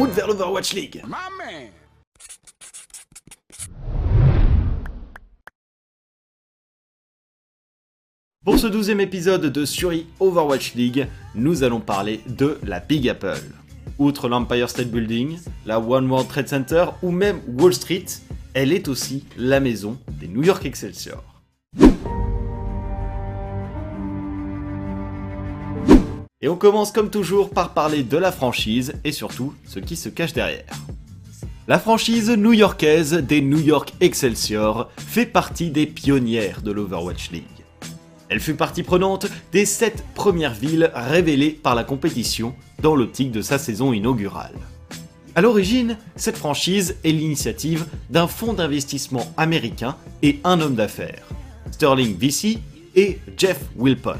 route vers l'Overwatch League Pour ce douzième épisode de Suri Overwatch League, nous allons parler de la Big Apple. Outre l'Empire State Building, la One World Trade Center ou même Wall Street, elle est aussi la maison des New York Excelsior. On commence comme toujours par parler de la franchise et surtout ce qui se cache derrière. La franchise new-yorkaise des New York Excelsior fait partie des pionnières de l'Overwatch League. Elle fut partie prenante des 7 premières villes révélées par la compétition dans l'optique de sa saison inaugurale. A l'origine, cette franchise est l'initiative d'un fonds d'investissement américain et un homme d'affaires, Sterling VC et Jeff Wilpon.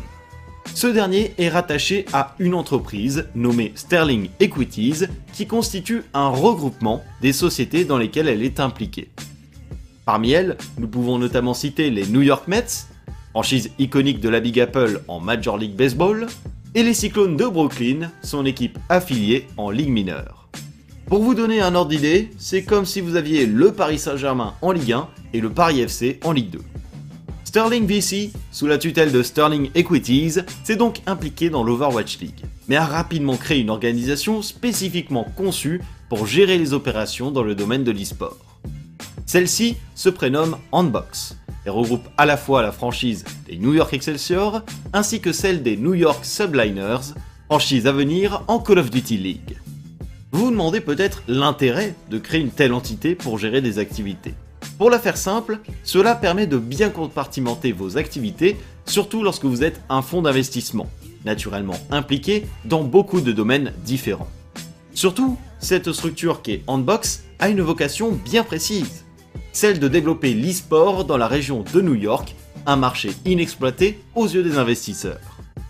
Ce dernier est rattaché à une entreprise nommée Sterling Equities qui constitue un regroupement des sociétés dans lesquelles elle est impliquée. Parmi elles, nous pouvons notamment citer les New York Mets, franchise iconique de la Big Apple en Major League Baseball, et les Cyclones de Brooklyn, son équipe affiliée en Ligue mineure. Pour vous donner un ordre d'idée, c'est comme si vous aviez le Paris Saint-Germain en Ligue 1 et le Paris FC en Ligue 2. Sterling VC, sous la tutelle de Sterling Equities, s'est donc impliqué dans l'Overwatch League, mais a rapidement créé une organisation spécifiquement conçue pour gérer les opérations dans le domaine de l'e-sport. Celle-ci se prénomme Handbox et regroupe à la fois la franchise des New York Excelsior ainsi que celle des New York Subliners, franchise à venir en Call of Duty League. Vous vous demandez peut-être l'intérêt de créer une telle entité pour gérer des activités. Pour la faire simple, cela permet de bien compartimenter vos activités, surtout lorsque vous êtes un fonds d'investissement, naturellement impliqué dans beaucoup de domaines différents. Surtout, cette structure qui est Handbox a une vocation bien précise, celle de développer l'e-sport dans la région de New York, un marché inexploité aux yeux des investisseurs.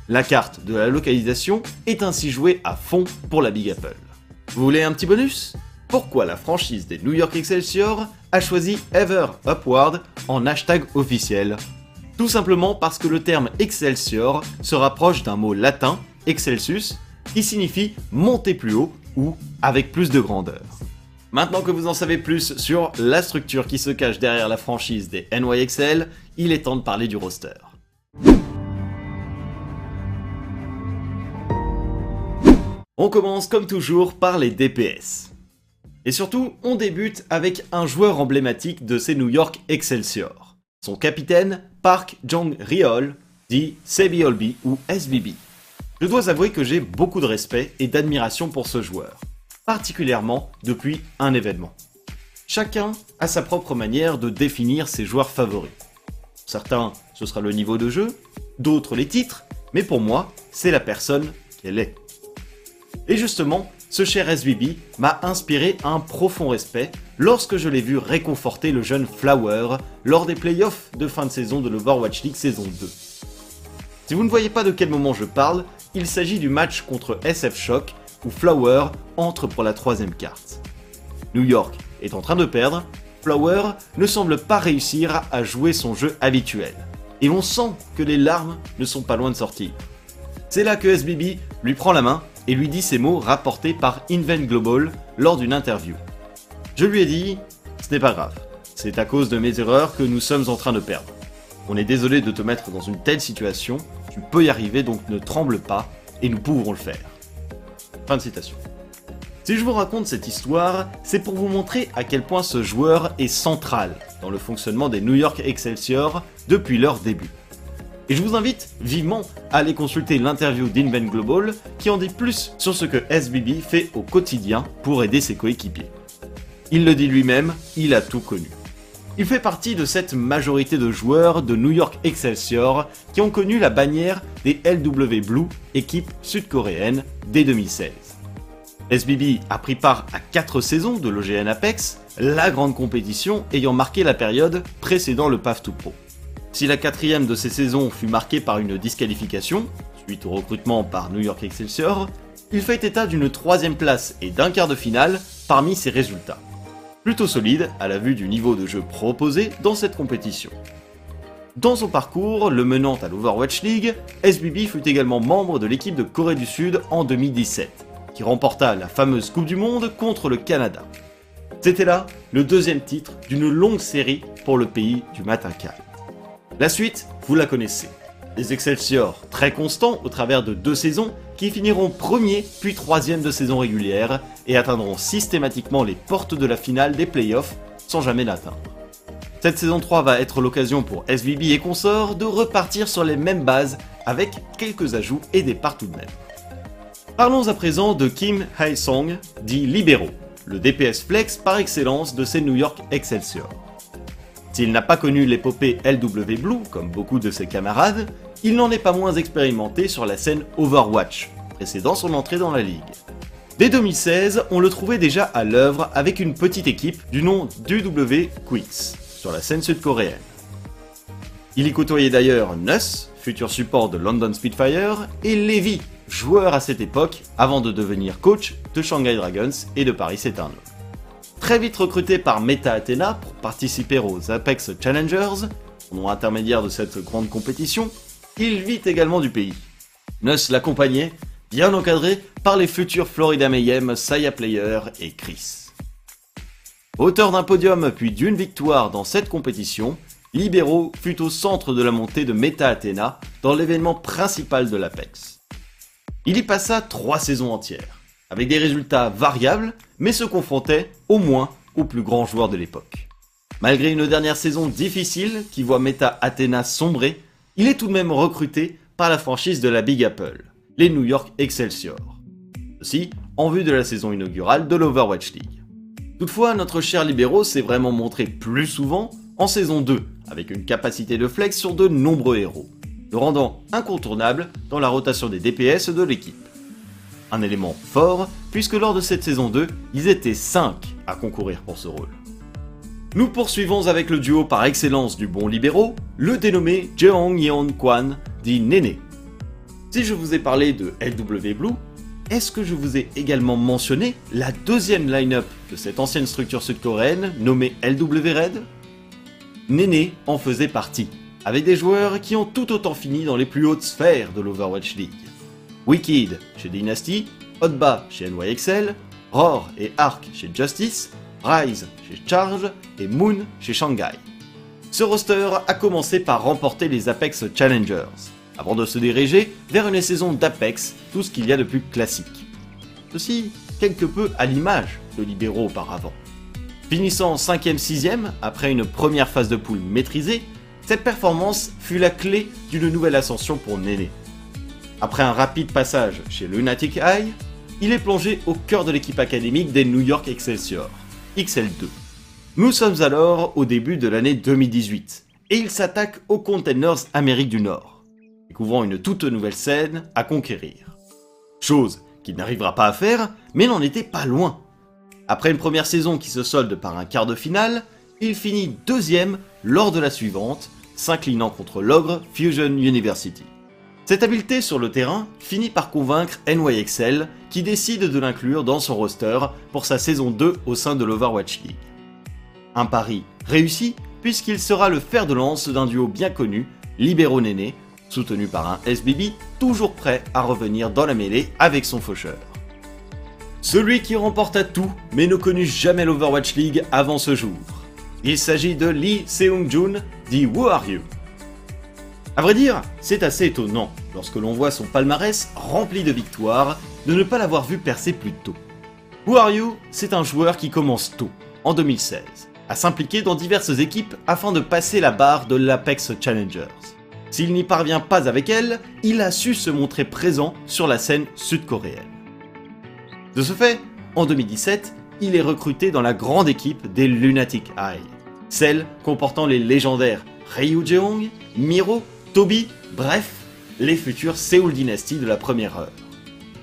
La carte de la localisation est ainsi jouée à fond pour la Big Apple. Vous voulez un petit bonus? Pourquoi la franchise des New York Excelsior a choisi Ever Upward en hashtag officiel? Tout simplement parce que le terme Excelsior se rapproche d'un mot latin, excelsus, qui signifie monter plus haut ou avec plus de grandeur. Maintenant que vous en savez plus sur la structure qui se cache derrière la franchise des NYXL, il est temps de parler du roster. On commence comme toujours par les DPS. Et surtout, on débute avec un joueur emblématique de ces New York Excelsior. Son capitaine, Park Jong-riol, dit Sebi ou SBB. Je dois avouer que j'ai beaucoup de respect et d'admiration pour ce joueur, particulièrement depuis un événement. Chacun a sa propre manière de définir ses joueurs favoris. Certains, ce sera le niveau de jeu, d'autres les titres, mais pour moi, c'est la personne qu'elle est. Et justement, ce cher SBB m'a inspiré un profond respect lorsque je l'ai vu réconforter le jeune Flower lors des playoffs de fin de saison de l'Overwatch League saison 2. Si vous ne voyez pas de quel moment je parle, il s'agit du match contre SF Shock où Flower entre pour la troisième carte. New York est en train de perdre, Flower ne semble pas réussir à jouer son jeu habituel. Et on sent que les larmes ne sont pas loin de sortir. C'est là que SBB lui prend la main et lui dit ces mots rapportés par Invent Global lors d'une interview. Je lui ai dit, ce n'est pas grave, c'est à cause de mes erreurs que nous sommes en train de perdre. On est désolé de te mettre dans une telle situation, tu peux y arriver donc ne tremble pas et nous pourrons le faire. Fin de citation. Si je vous raconte cette histoire, c'est pour vous montrer à quel point ce joueur est central dans le fonctionnement des New York Excelsior depuis leur début. Et je vous invite vivement à aller consulter l'interview d'Invent Global qui en dit plus sur ce que SBB fait au quotidien pour aider ses coéquipiers. Il le dit lui-même, il a tout connu. Il fait partie de cette majorité de joueurs de New York Excelsior qui ont connu la bannière des LW Blue, équipe sud-coréenne, dès 2016. SBB a pris part à 4 saisons de l'OGN Apex, la grande compétition ayant marqué la période précédant le PAF 2 Pro. Si la quatrième de ces saisons fut marquée par une disqualification, suite au recrutement par New York Excelsior, il fait état d'une troisième place et d'un quart de finale parmi ses résultats. Plutôt solide à la vue du niveau de jeu proposé dans cette compétition. Dans son parcours, le menant à l'Overwatch League, SBB fut également membre de l'équipe de Corée du Sud en 2017, qui remporta la fameuse Coupe du Monde contre le Canada. C'était là le deuxième titre d'une longue série pour le pays du matin calme. La suite, vous la connaissez. Les Excelsior, très constants au travers de deux saisons, qui finiront premier puis troisième de saison régulière et atteindront systématiquement les portes de la finale des playoffs sans jamais l'atteindre. Cette saison 3 va être l'occasion pour SVB et consorts de repartir sur les mêmes bases avec quelques ajouts et des parts tout de même. Parlons à présent de Kim Hae-song, dit Libero, le DPS flex par excellence de ces New York Excelsior. S'il n'a pas connu l'épopée LW Blue, comme beaucoup de ses camarades, il n'en est pas moins expérimenté sur la scène Overwatch, précédant son entrée dans la ligue. Dès 2016, on le trouvait déjà à l'œuvre avec une petite équipe du nom d'UW Quicks, sur la scène sud-coréenne. Il y côtoyait d'ailleurs Nuss, futur support de London Spitfire, et Levy, joueur à cette époque, avant de devenir coach de Shanghai Dragons et de Paris Eternal. Très vite recruté par Meta Athena pour participer aux Apex Challengers, nom intermédiaire de cette grande compétition, il vit également du pays. Nuss l'accompagnait, bien encadré par les futurs Florida Mayhem, Saya Player et Chris. Auteur d'un podium puis d'une victoire dans cette compétition, Libero fut au centre de la montée de Meta Athena dans l'événement principal de l'Apex. Il y passa trois saisons entières, avec des résultats variables, mais se confrontait au moins aux plus grands joueurs de l'époque. Malgré une dernière saison difficile qui voit Meta Athena sombrer, il est tout de même recruté par la franchise de la Big Apple, les New York Excelsior. Ceci en vue de la saison inaugurale de l'Overwatch League. Toutefois, notre cher Libero s'est vraiment montré plus souvent en saison 2, avec une capacité de flex sur de nombreux héros, le rendant incontournable dans la rotation des DPS de l'équipe. Un élément fort, puisque lors de cette saison 2, ils étaient 5 à concourir pour ce rôle. Nous poursuivons avec le duo par excellence du bon libéraux, le dénommé Jeong Yeon Kwan, dit Néné. Si je vous ai parlé de LW Blue, est-ce que je vous ai également mentionné la deuxième line-up de cette ancienne structure sud-coréenne nommée LW Red? Néné en faisait partie, avec des joueurs qui ont tout autant fini dans les plus hautes sphères de l'Overwatch League. Wicked chez Dynasty, Hotba chez NYXL, Roar et Ark chez Justice, Rise chez Charge et Moon chez Shanghai. Ce roster a commencé par remporter les Apex Challengers, avant de se diriger vers une saison d'Apex, tout ce qu'il y a de plus classique. Ceci quelque peu à l'image de Libéraux auparavant. Finissant 5ème 6ème après une première phase de poule maîtrisée, cette performance fut la clé d'une nouvelle ascension pour Néné. Après un rapide passage chez Lunatic High, il est plongé au cœur de l'équipe académique des New York Excelsior. XL2. Nous sommes alors au début de l'année 2018 et il s'attaque aux Containers Amérique du Nord, découvrant une toute nouvelle scène à conquérir. Chose qu'il n'arrivera pas à faire, mais n'en était pas loin. Après une première saison qui se solde par un quart de finale, il finit deuxième lors de la suivante, s'inclinant contre l'ogre Fusion University. Cette habileté sur le terrain finit par convaincre NYXL qui décide de l'inclure dans son roster pour sa saison 2 au sein de l'Overwatch League. Un pari réussi puisqu'il sera le fer de lance d'un duo bien connu, Libero Néné, soutenu par un SBB toujours prêt à revenir dans la mêlée avec son faucheur. Celui qui remporta tout mais ne connut jamais l'Overwatch League avant ce jour. Il s'agit de Lee Seung-jun, dit Who Are You? A vrai dire, c'est assez étonnant, lorsque l'on voit son palmarès rempli de victoires, de ne pas l'avoir vu percer plus tôt. Who Are You, c'est un joueur qui commence tôt, en 2016, à s'impliquer dans diverses équipes afin de passer la barre de l'Apex Challengers. S'il n'y parvient pas avec elle, il a su se montrer présent sur la scène sud-coréenne. De ce fait, en 2017, il est recruté dans la grande équipe des Lunatic Eye, celle comportant les légendaires Ryu Jeong, Miro Toby, bref, les futurs Seoul Dynasty de la première heure.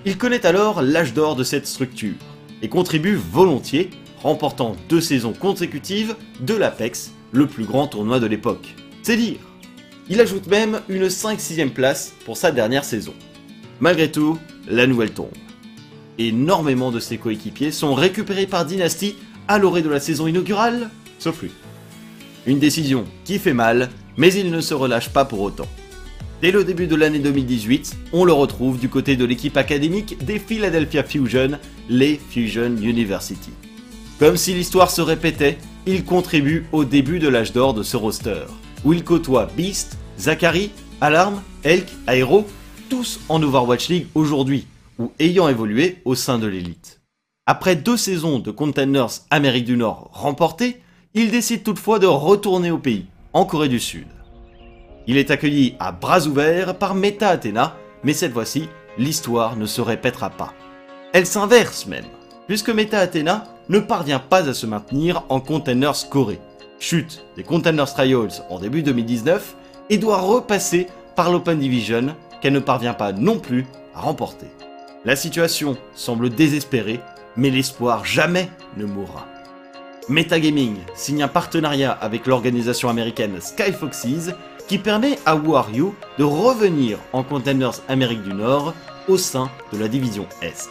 Il connaît alors l'âge d'or de cette structure et contribue volontiers, remportant deux saisons consécutives de l'Apex, le plus grand tournoi de l'époque. C'est dire. Il ajoute même une 5-6ème place pour sa dernière saison. Malgré tout, la nouvelle tombe. Énormément de ses coéquipiers sont récupérés par Dynasty à l'orée de la saison inaugurale, sauf lui. Une décision qui fait mal mais il ne se relâche pas pour autant. Dès le début de l'année 2018, on le retrouve du côté de l'équipe académique des Philadelphia Fusion, les Fusion University. Comme si l'histoire se répétait, il contribue au début de l'âge d'or de ce roster, où il côtoie Beast, Zachary, Alarm, Elk, Aero, tous en Overwatch League aujourd'hui, ou ayant évolué au sein de l'élite. Après deux saisons de Containers Amérique du Nord remportées, il décide toutefois de retourner au pays, en Corée du Sud. Il est accueilli à bras ouverts par Meta Athena, mais cette fois-ci, l'histoire ne se répétera pas. Elle s'inverse même, puisque Meta Athena ne parvient pas à se maintenir en Containers Corée, chute des Containers Trials en début 2019 et doit repasser par l'Open Division qu'elle ne parvient pas non plus à remporter. La situation semble désespérée, mais l'espoir jamais ne mourra. Metagaming signe un partenariat avec l'organisation américaine Sky Foxes qui permet à Who de revenir en Containers Amérique du Nord au sein de la division Est.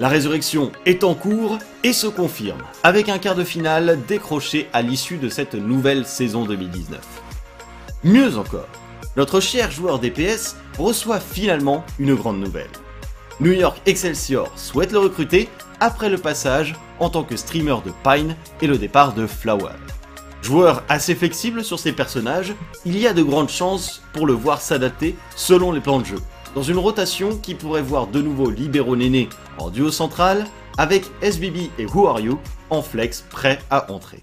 La résurrection est en cours et se confirme avec un quart de finale décroché à l'issue de cette nouvelle saison 2019. Mieux encore, notre cher joueur DPS reçoit finalement une grande nouvelle. New York Excelsior souhaite le recruter après le passage en tant que streamer de Pine et le départ de Flower. Joueur assez flexible sur ses personnages, il y a de grandes chances pour le voir s'adapter selon les plans de jeu, dans une rotation qui pourrait voir de nouveau Libero Néné en duo central, avec SBB et Who Are You en flex prêts à entrer.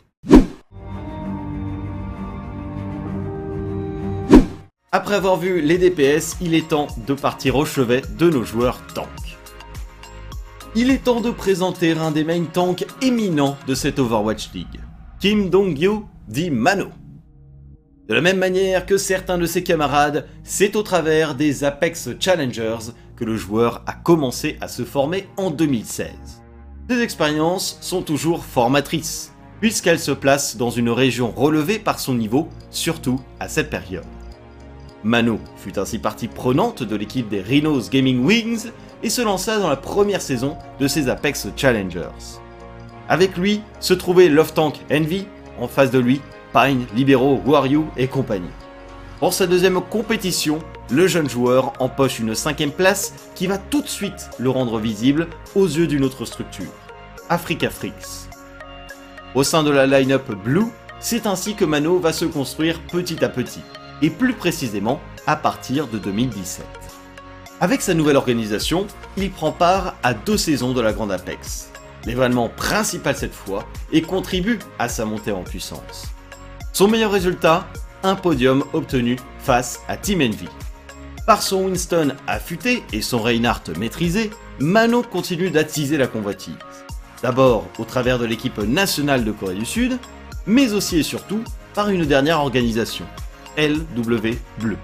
Après avoir vu les DPS, il est temps de partir au chevet de nos joueurs tanks. Il est temps de présenter un des main tanks éminents de cette Overwatch League. Kim Dong-gyu dit Mano. De la même manière que certains de ses camarades, c'est au travers des Apex Challengers que le joueur a commencé à se former en 2016. Ces expériences sont toujours formatrices, puisqu'elles se placent dans une région relevée par son niveau, surtout à cette période. Mano fut ainsi partie prenante de l'équipe des Rhinos Gaming Wings et se lança dans la première saison de ces Apex Challengers. Avec lui se trouvait Love Tank Envy, en face de lui, Pine, Libero, Wario et compagnie. Pour sa deuxième compétition, le jeune joueur empoche une cinquième place qui va tout de suite le rendre visible aux yeux d'une autre structure, Africa Freaks. Au sein de la line-up Blue, c'est ainsi que Mano va se construire petit à petit, et plus précisément à partir de 2017. Avec sa nouvelle organisation, il prend part à deux saisons de la Grande Apex, l'événement principal cette fois, et contribue à sa montée en puissance. Son meilleur résultat, un podium obtenu face à Team Envy. Par son Winston affûté et son Reinhardt maîtrisé, Mano continue d'attiser la convoitise. D'abord au travers de l'équipe nationale de Corée du Sud, mais aussi et surtout par une dernière organisation, LW Bleu.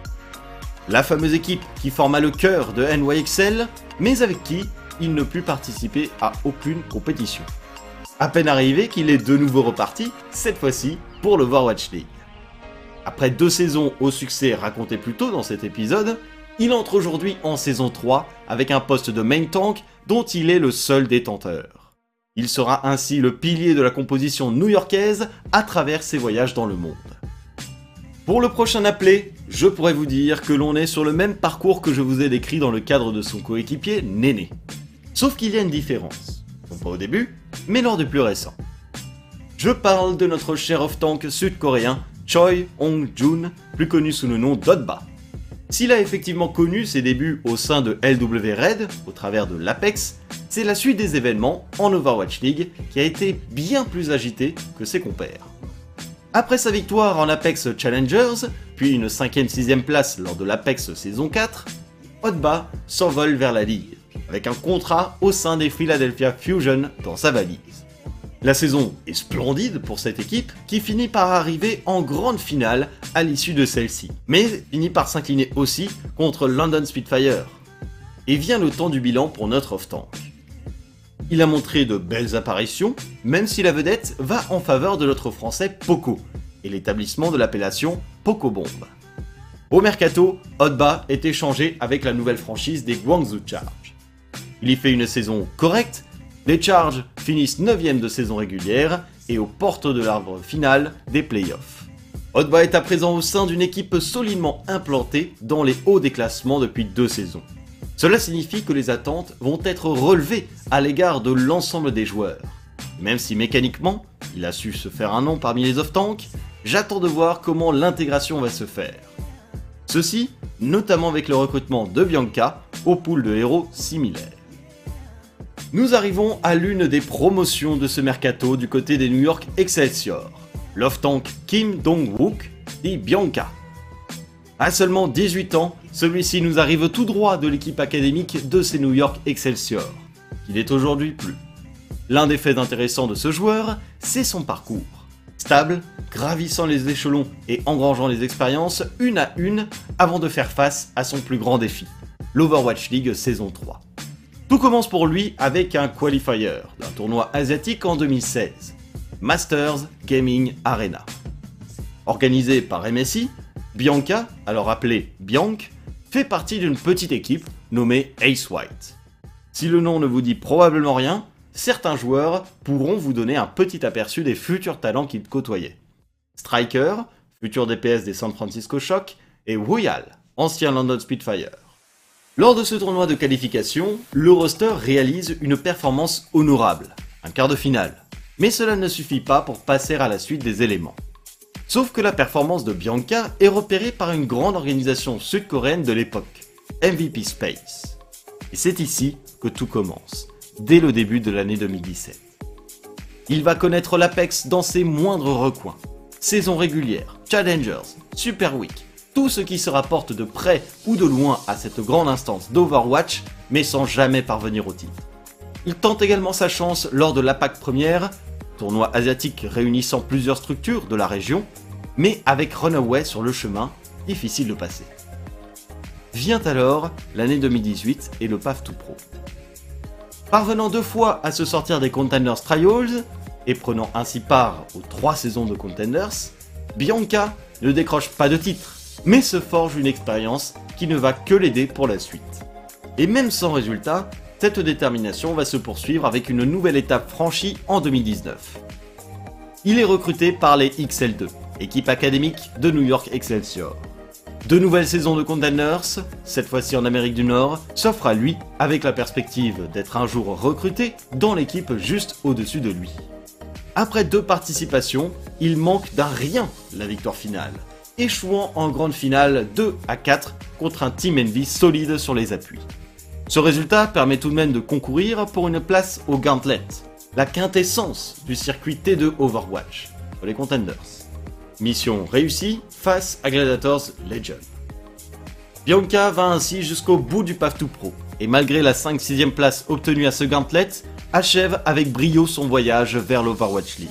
La fameuse équipe qui forma le cœur de NYXL, mais avec qui il ne put participer à aucune compétition. À peine arrivé qu'il est de nouveau reparti, cette fois-ci pour le Warwatch League. Après deux saisons au succès raconté plus tôt dans cet épisode, il entre aujourd'hui en saison 3 avec un poste de main tank dont il est le seul détenteur. Il sera ainsi le pilier de la composition new-yorkaise à travers ses voyages dans le monde. Pour le prochain appelé, je pourrais vous dire que l'on est sur le même parcours que je vous ai décrit dans le cadre de son coéquipier Néné. Sauf qu'il y a une différence. Non pas au début, mais lors du plus récent. Je parle de notre cher off-tank sud-coréen Choi Hong-jun, plus connu sous le nom d'Odba. S'il a effectivement connu ses débuts au sein de LW Red, au travers de l'Apex, c'est la suite des événements en Overwatch League qui a été bien plus agitée que ses compères. Après sa victoire en Apex Challengers, puis une 5ème-6ème place lors de l'Apex saison 4, Odba s'envole vers la Ligue avec un contrat au sein des Philadelphia Fusion dans sa valise. La saison est splendide pour cette équipe qui finit par arriver en grande finale à l'issue de celle-ci, mais finit par s'incliner aussi contre London Spitfire. Et vient le temps du bilan pour notre off-tank. Il a montré de belles apparitions, même si la vedette va en faveur de notre français Poco, et l'établissement de l'appellation Poco Bomb. Au mercato, Hotba est échangé avec la nouvelle franchise des Guangzhou Charge. Il y fait une saison correcte, les Charges finissent 9ème de saison régulière et aux portes de l'arbre final des playoffs. Hotba est à présent au sein d'une équipe solidement implantée dans les hauts des classements depuis deux saisons. Cela signifie que les attentes vont être relevées à l'égard de l'ensemble des joueurs. Même si mécaniquement, il a su se faire un nom parmi les off-tanks, j'attends de voir comment l'intégration va se faire. Ceci, notamment avec le recrutement de Bianca au pool de héros similaires. Nous arrivons à l'une des promotions de ce mercato du côté des New York Excelsior. L'off-tank Kim Dong-wook dit Bianca. À seulement 18 ans, celui-ci nous arrive tout droit de l'équipe académique de ces New York Excelsior, qu'il est aujourd'hui plus. L'un des faits intéressants de ce joueur, c'est son parcours. Stable, gravissant les échelons et engrangeant les expériences une à une avant de faire face à son plus grand défi, l'Overwatch League saison 3. Tout commence pour lui avec un qualifier d'un tournoi asiatique en 2016, Masters Gaming Arena. Organisé par MSI, Bianca, alors appelée Bianc, fait partie d'une petite équipe nommée Ace White. Si le nom ne vous dit probablement rien, certains joueurs pourront vous donner un petit aperçu des futurs talents qu'ils côtoyaient. Striker, futur DPS des San Francisco Shock, et Royal, ancien London Spitfire. Lors de ce tournoi de qualification, le roster réalise une performance honorable, un quart de finale. Mais cela ne suffit pas pour passer à la suite des éléments. Sauf que la performance de Bianca est repérée par une grande organisation sud-coréenne de l'époque, MVP Space. Et c'est ici que tout commence dès le début de l'année 2017. Il va connaître l'Apex dans ses moindres recoins. Saison régulière, Challengers, Super Week, tout ce qui se rapporte de près ou de loin à cette grande instance d'Overwatch, mais sans jamais parvenir au titre. Il tente également sa chance lors de l'APAC première, tournoi asiatique réunissant plusieurs structures de la région, mais avec Runaway sur le chemin, difficile de passer. Vient alors l'année 2018 et le PAF tout pro. Parvenant deux fois à se sortir des Contenders Trials, et prenant ainsi part aux trois saisons de Contenders, Bianca ne décroche pas de titre, mais se forge une expérience qui ne va que l'aider pour la suite. Et même sans résultat, cette détermination va se poursuivre avec une nouvelle étape franchie en 2019. Il est recruté par les XL2, équipe académique de New York Excelsior. Deux nouvelles saisons de Contenders, cette fois-ci en Amérique du Nord, s'offrent à lui avec la perspective d'être un jour recruté dans l'équipe juste au-dessus de lui. Après deux participations, il manque d'un rien la victoire finale, échouant en grande finale 2 à 4 contre un Team Envy solide sur les appuis. Ce résultat permet tout de même de concourir pour une place au Gauntlet, la quintessence du circuit T2 Overwatch, pour les Contenders. Mission réussie face à Gladiators Legend. Bianca va ainsi jusqu'au bout du Path to Pro, et malgré la 5-6ème place obtenue à ce gauntlet, achève avec brio son voyage vers l'Overwatch League.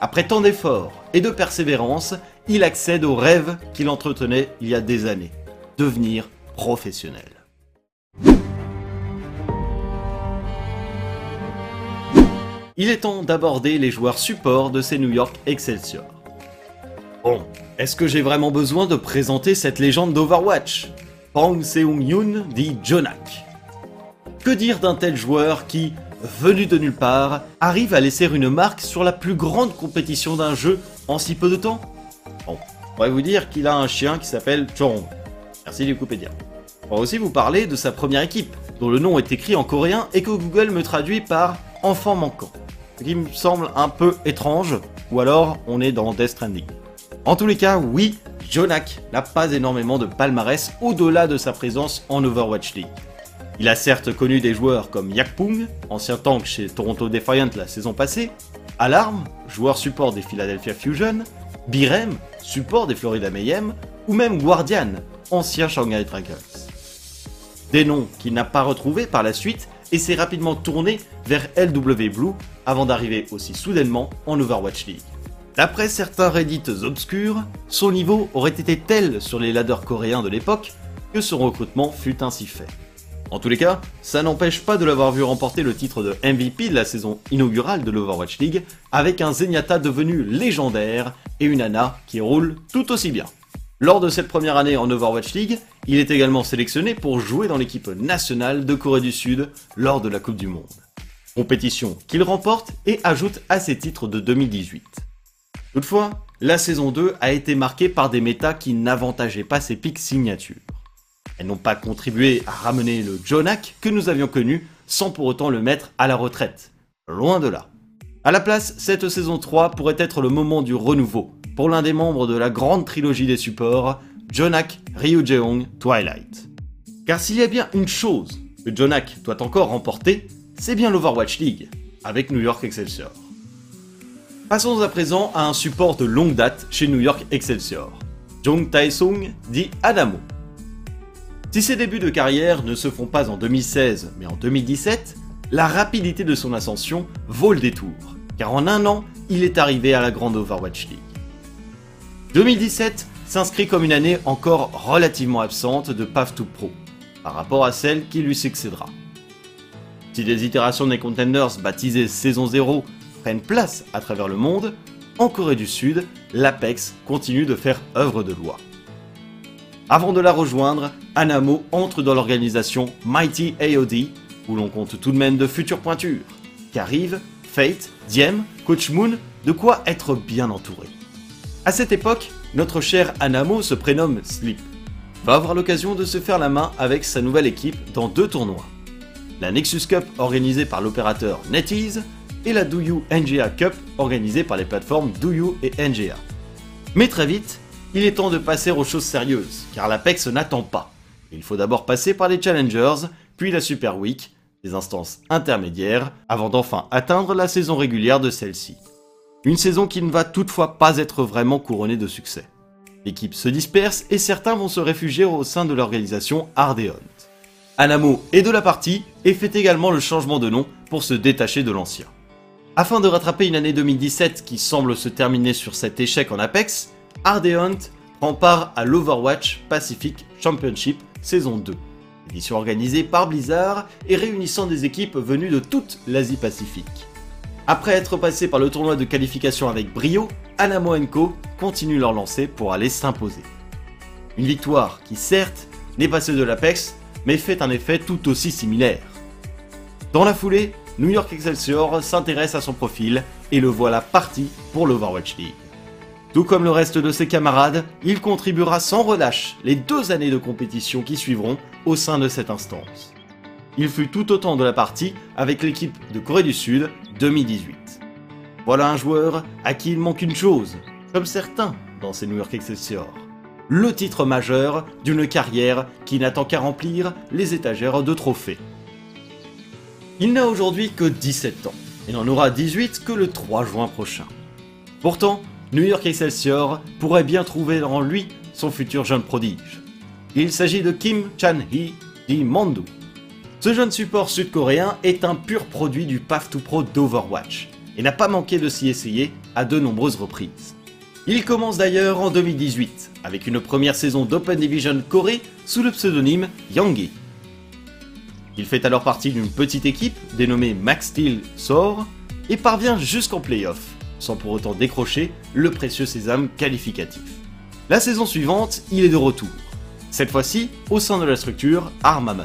Après tant d'efforts et de persévérance, il accède au rêve qu'il entretenait il y a des années, devenir professionnel. Il est temps d'aborder les joueurs support de ces New York Excelsior. Bon, est-ce que j'ai vraiment besoin de présenter cette légende d'Overwatch? Pang Seung-yoon dit Jonak. Que dire d'un tel joueur qui, venu de nulle part, arrive à laisser une marque sur la plus grande compétition d'un jeu en si peu de temps? Bon, on pourrait vous dire qu'il a un chien qui s'appelle Chong. Merci Wikipédia. On pourrait aussi vous parler de sa première équipe, dont le nom est écrit en coréen et que Google me traduit par enfant manquant. Ce qui me semble un peu étrange, ou alors on est dans Death Stranding. En tous les cas, oui, Jonak n'a pas énormément de palmarès au-delà de sa présence en Overwatch League. Il a certes connu des joueurs comme Yakpung, ancien tank chez Toronto Defiant la saison passée, Alarm, joueur support des Philadelphia Fusion, Birem, support des Florida Mayhem, ou même Guardian, ancien Shanghai Dragons. Des noms qu'il n'a pas retrouvés par la suite et s'est rapidement tourné vers LW Blue avant d'arriver aussi soudainement en Overwatch League. D'après certains Reddits obscurs, son niveau aurait été tel sur les ladders coréens de l'époque que son recrutement fut ainsi fait. En tous les cas, ça n'empêche pas de l'avoir vu remporter le titre de MVP de la saison inaugurale de l'Overwatch League avec un Zenyatta devenu légendaire et une Ana qui roule tout aussi bien. Lors de cette première année en Overwatch League, il est également sélectionné pour jouer dans l'équipe nationale de Corée du Sud lors de la Coupe du Monde. Compétition qu'il remporte et ajoute à ses titres de 2018. Toutefois, la saison 2 a été marquée par des méta qui n'avantageaient pas ses pics signatures. Elles n'ont pas contribué à ramener le Jonak que nous avions connu sans pour autant le mettre à la retraite. Loin de là. A la place, cette saison 3 pourrait être le moment du renouveau pour l'un des membres de la grande trilogie des supports, Jonak Ryujeong Twilight. Car s'il y a bien une chose que Jonak doit encore remporter, c'est bien l'Overwatch League, avec New York Excelsior. Passons à présent à un support de longue date chez New York Excelsior, Jong Tae-sung dit Adamo. Si ses débuts de carrière ne se font pas en 2016 mais en 2017, la rapidité de son ascension vaut le détour, car en un an, il est arrivé à la grande Overwatch League. 2017 s'inscrit comme une année encore relativement absente de Path to Pro, par rapport à celle qui lui succédera. Si des itérations des Contenders baptisées Saison 0 prennent place à travers le monde, en Corée du Sud, l'Apex continue de faire œuvre de loi. Avant de la rejoindre, Anamo entre dans l'organisation Mighty AOD, où l'on compte tout de même de futures pointures. Qu'arrive, Fate, Diem, Coach Moon, de quoi être bien entouré. À cette époque, notre cher Anamo se prénomme Sleep. Va avoir l'occasion de se faire la main avec sa nouvelle équipe dans deux tournois. La Nexus Cup organisée par l'opérateur NetEase et la DouYu NGA Cup organisée par les plateformes DouYu et NGA. Mais très vite, il est temps de passer aux choses sérieuses, car l'Apex n'attend pas. Il faut d'abord passer par les Challengers, puis la Super Week, les instances intermédiaires, avant d'enfin atteindre la saison régulière de celle-ci. Une saison qui ne va toutefois pas être vraiment couronnée de succès. L'équipe se disperse et certains vont se réfugier au sein de l'organisation Ardeon. Anamo est de la partie et fait également le changement de nom pour se détacher de l'ancien. Afin de rattraper une année 2017 qui semble se terminer sur cet échec en Apex, Ardeon prend part à l'Overwatch Pacific Championship saison 2, édition organisée par Blizzard et réunissant des équipes venues de toute l'Asie-Pacifique. Après être passé par le tournoi de qualification avec brio, Anamo Co continue leur lancée pour aller s'imposer. Une victoire qui certes n'est pas celle de l'Apex, mais fait un effet tout aussi similaire. Dans la foulée, New York Excelsior s'intéresse à son profil et le voilà parti pour l'Overwatch League. Tout comme le reste de ses camarades, il contribuera sans relâche les deux années de compétition qui suivront au sein de cette instance. Il fut tout autant de la partie avec l'équipe de Corée du Sud 2018. Voilà un joueur à qui il manque une chose, comme certains dans ces New York Excelsior. Le titre majeur d'une carrière qui n'attend qu'à remplir les étagères de trophées. Il n'a aujourd'hui que 17 ans et n'en aura 18 que le 3 juin prochain. Pourtant, New York Excelsior pourrait bien trouver en lui son futur jeune prodige. Il s'agit de Kim Chan-hee dit Mandu. Ce jeune support sud-coréen est un pur produit du Path to Pro d'Overwatch et n'a pas manqué de s'y essayer à de nombreuses reprises. Il commence d'ailleurs en 2018 avec une première saison d'Open Division Corée sous le pseudonyme Yangi. Il fait alors partie d'une petite équipe dénommée Max Steel Sor et parvient jusqu'en playoff, sans pour autant décrocher le précieux sésame qualificatif. La saison suivante, il est de retour, cette fois-ci au sein de la structure Armament.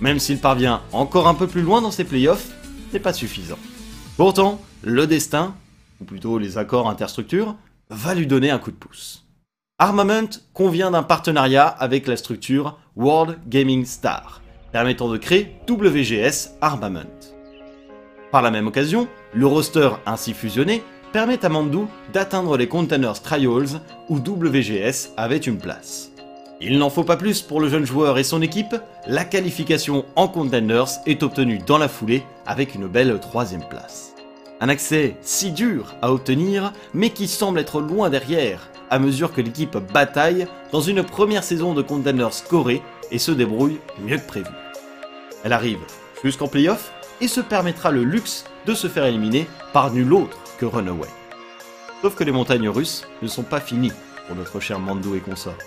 Même s'il parvient encore un peu plus loin dans ses playoffs, n'est pas suffisant. Pourtant, le destin, ou plutôt les accords interstructures, va lui donner un coup de pouce. Armament convient d'un partenariat avec la structure World Gaming Star, permettant de créer WGS Armament. Par la même occasion, le roster ainsi fusionné permet à Mandu d'atteindre les Containers Trials où WGS avait une place. Il n'en faut pas plus pour le jeune joueur et son équipe, la qualification en Contenders est obtenue dans la foulée avec une belle troisième place. Un accès si dur à obtenir, mais qui semble être loin derrière, à mesure que l'équipe bataille dans une première saison de Contenders Corée et se débrouille mieux que prévu. Elle arrive jusqu'en playoff et se permettra le luxe de se faire éliminer par nul autre que Runaway. Sauf que les montagnes russes ne sont pas finies pour notre cher Mando et consort.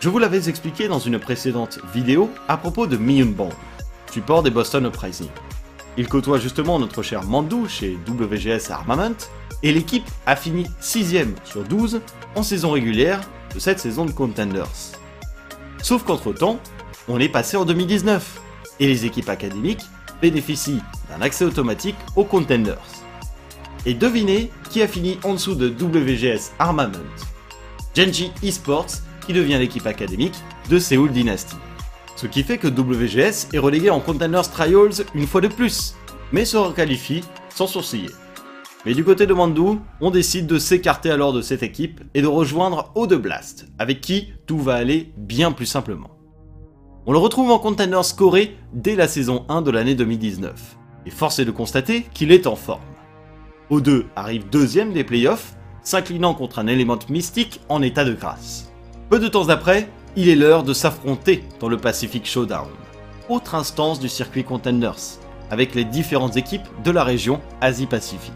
Je vous l'avais expliqué dans une précédente vidéo à propos de Miyun Bond, support des Boston Uprising. Il côtoie justement notre cher Mandu chez WGS Armament, et l'équipe a fini 6ème sur 12 en saison régulière de cette saison de Contenders. Sauf qu'entre temps, on est passé en 2019, et les équipes académiques bénéficient d'un accès automatique aux Contenders. Et devinez qui a fini en dessous de WGS Armament Genji Esports, qui devient l'équipe académique de Seoul Dynasty. Ce qui fait que WGS est relégué en Contenders Trials une fois de plus, mais se requalifie sans sourciller. Mais du côté de Mandu, on décide de s'écarter alors de cette équipe et de rejoindre O2 Blast, avec qui tout va aller bien plus simplement. On le retrouve en Contenders Corée dès la saison 1 de l'année 2019, et force est de constater qu'il est en forme. O2 arrive deuxième des playoffs, s'inclinant contre un élément mystique en état de grâce. Peu de temps après, il est l'heure de s'affronter dans le Pacific Showdown, autre instance du circuit Contenders, avec les différentes équipes de la région Asie-Pacifique.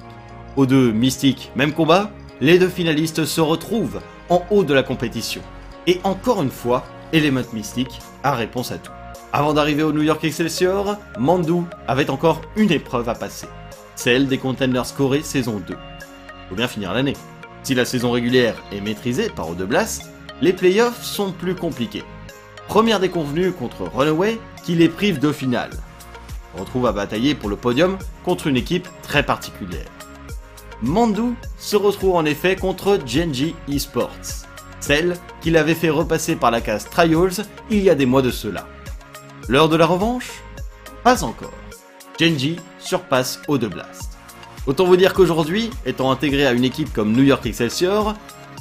Aux deux Mystique, même combat, les deux finalistes se retrouvent en haut de la compétition. Et encore une fois, Element Mystique a réponse à tout. Avant d'arriver au New York Excelsior, Mandu avait encore une épreuve à passer, celle des Contenders Corée saison 2. Faut bien finir l'année. Si la saison régulière est maîtrisée par O2 Blast, les playoffs sont plus compliqués. Première déconvenue contre Runaway qui les prive de finale. On retrouve à batailler pour le podium contre une équipe très particulière. Mandu se retrouve en effet contre Genji Esports, celle qu'il avait fait repasser par la case Trials il y a des mois de cela. L'heure de la revanche Pas encore. Genji surpasse O2 Blast. Autant vous dire qu'aujourd'hui, étant intégré à une équipe comme New York Excelsior,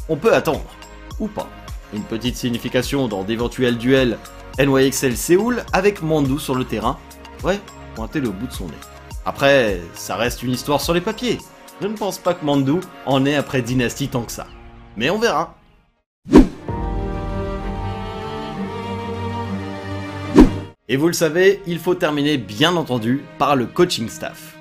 on peut attendre, ou pas, une petite signification dans d'éventuels duels NYXL Séoul avec Mandu sur le terrain, ouais, pointer le bout de son nez. Après, ça reste une histoire sur les papiers, je ne pense pas que Mandu en est après Dynasty tant que ça. Mais on verra. Et vous le savez, il faut terminer bien entendu par le coaching staff.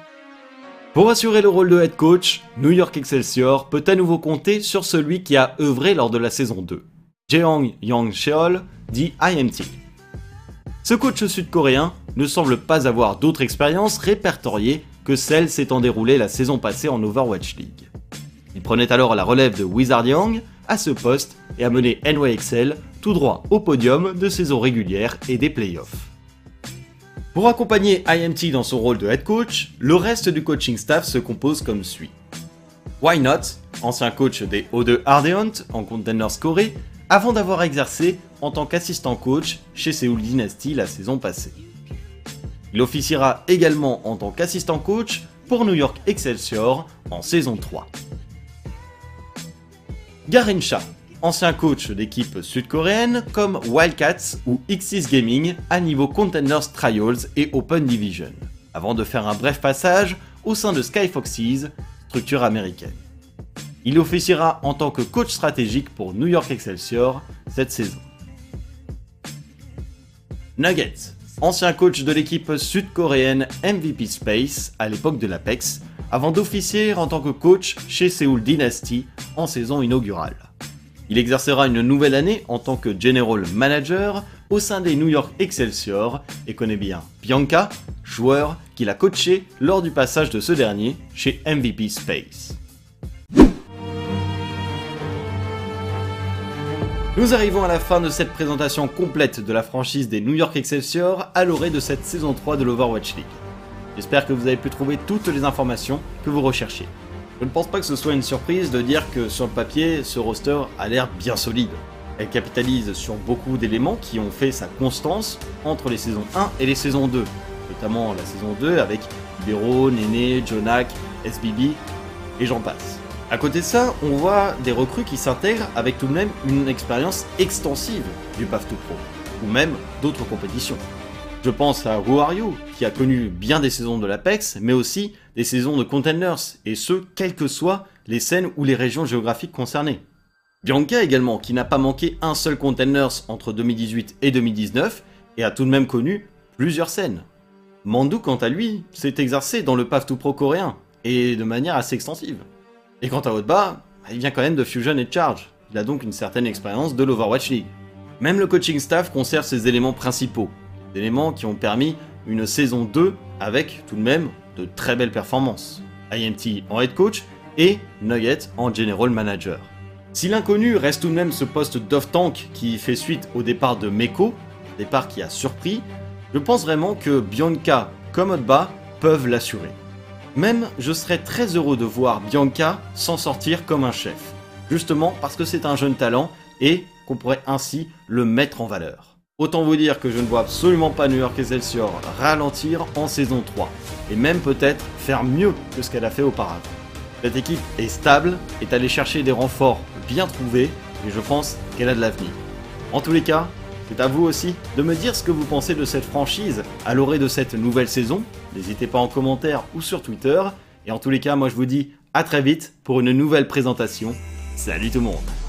Pour assurer le rôle de head coach, New York Excelsior peut à nouveau compter sur celui qui a œuvré lors de la saison 2, Jeong Yang Cheol, dit IMT. Ce coach sud-coréen ne semble pas avoir d'autres expériences répertoriées que celle s'étant déroulée la saison passée en Overwatch League. Il prenait alors la relève de Wizard Young à ce poste et a mené NYXL tout droit au podium de saison régulière et des playoffs. Pour accompagner IMT dans son rôle de head coach, le reste du coaching staff se compose comme suit. Why Not, ancien coach des O2 Ardeont en Contenders Corée, avant d'avoir exercé en tant qu'assistant coach chez Seoul Dynasty la saison passée. Il officiera également en tant qu'assistant coach pour New York Excelsior en saison 3. Garin Shah, ancien coach d'équipe sud-coréenne comme Wildcats ou X's Gaming à niveau Contenders Trials et Open Division, avant de faire un bref passage au sein de Sky Foxes, structure américaine. Il officiera en tant que coach stratégique pour New York Excelsior cette saison. Nuggets, ancien coach de l'équipe sud-coréenne MVP Space à l'époque de l'Apex, avant d'officier en tant que coach chez Seoul Dynasty en saison inaugurale. Il exercera une nouvelle année en tant que General Manager au sein des New York Excelsior et connaît bien Bianca, joueur qu'il a coaché lors du passage de ce dernier chez MVP Space. Nous arrivons à la fin de cette présentation complète de la franchise des New York Excelsior à l'orée de cette saison 3 de l'Overwatch League. J'espère que vous avez pu trouver toutes les informations que vous recherchiez. Je ne pense pas que ce soit une surprise de dire que sur le papier, ce roster a l'air bien solide. Elle capitalise sur beaucoup d'éléments qui ont fait sa constance entre les saisons 1 et les saisons 2, notamment la saison 2 avec Ibero, Néné, Jonak, SBB et j'en passe. À côté de ça, on voit des recrues qui s'intègrent avec tout de même une expérience extensive du Path to Pro, ou même d'autres compétitions. Je pense à Who Are You, qui a connu bien des saisons de l'Apex, mais aussi des saisons de Contenders, et ce, quelles que soient les scènes ou les régions géographiques concernées. Bianca également, qui n'a pas manqué un seul Contenders entre 2018 et 2019, et a tout de même connu plusieurs scènes. Mandu, quant à lui, s'est exercé dans le Path to Pro coréen, et de manière assez extensive. Et quant à Haute-Bas, il vient quand même de Fusion et Charge. Il a donc une certaine expérience de l'Overwatch League. Même le coaching staff conserve ses éléments principaux, des éléments qui ont permis une saison 2 avec tout de même de très belles performances. IMT en head coach et Nugget en general manager. Si l'inconnu reste tout de même ce poste d'off-tank qui fait suite au départ de Meko, départ qui a surpris, je pense vraiment que Bianca comme Haute-Bas peuvent l'assurer. Même je serais très heureux de voir Bianca s'en sortir comme un chef. Justement parce que c'est un jeune talent et qu'on pourrait ainsi le mettre en valeur. Autant vous dire que je ne vois absolument pas New York Excelsior ralentir en saison 3, et même peut-être faire mieux que ce qu'elle a fait auparavant. Cette équipe est stable, est allée chercher des renforts bien trouvés, et je pense qu'elle a de l'avenir. En tous les cas, c'est à vous aussi de me dire ce que vous pensez de cette franchise à l'orée de cette nouvelle saison. N'hésitez pas en commentaire ou sur Twitter. Et en tous les cas, moi je vous dis à très vite pour une nouvelle présentation. Salut tout le monde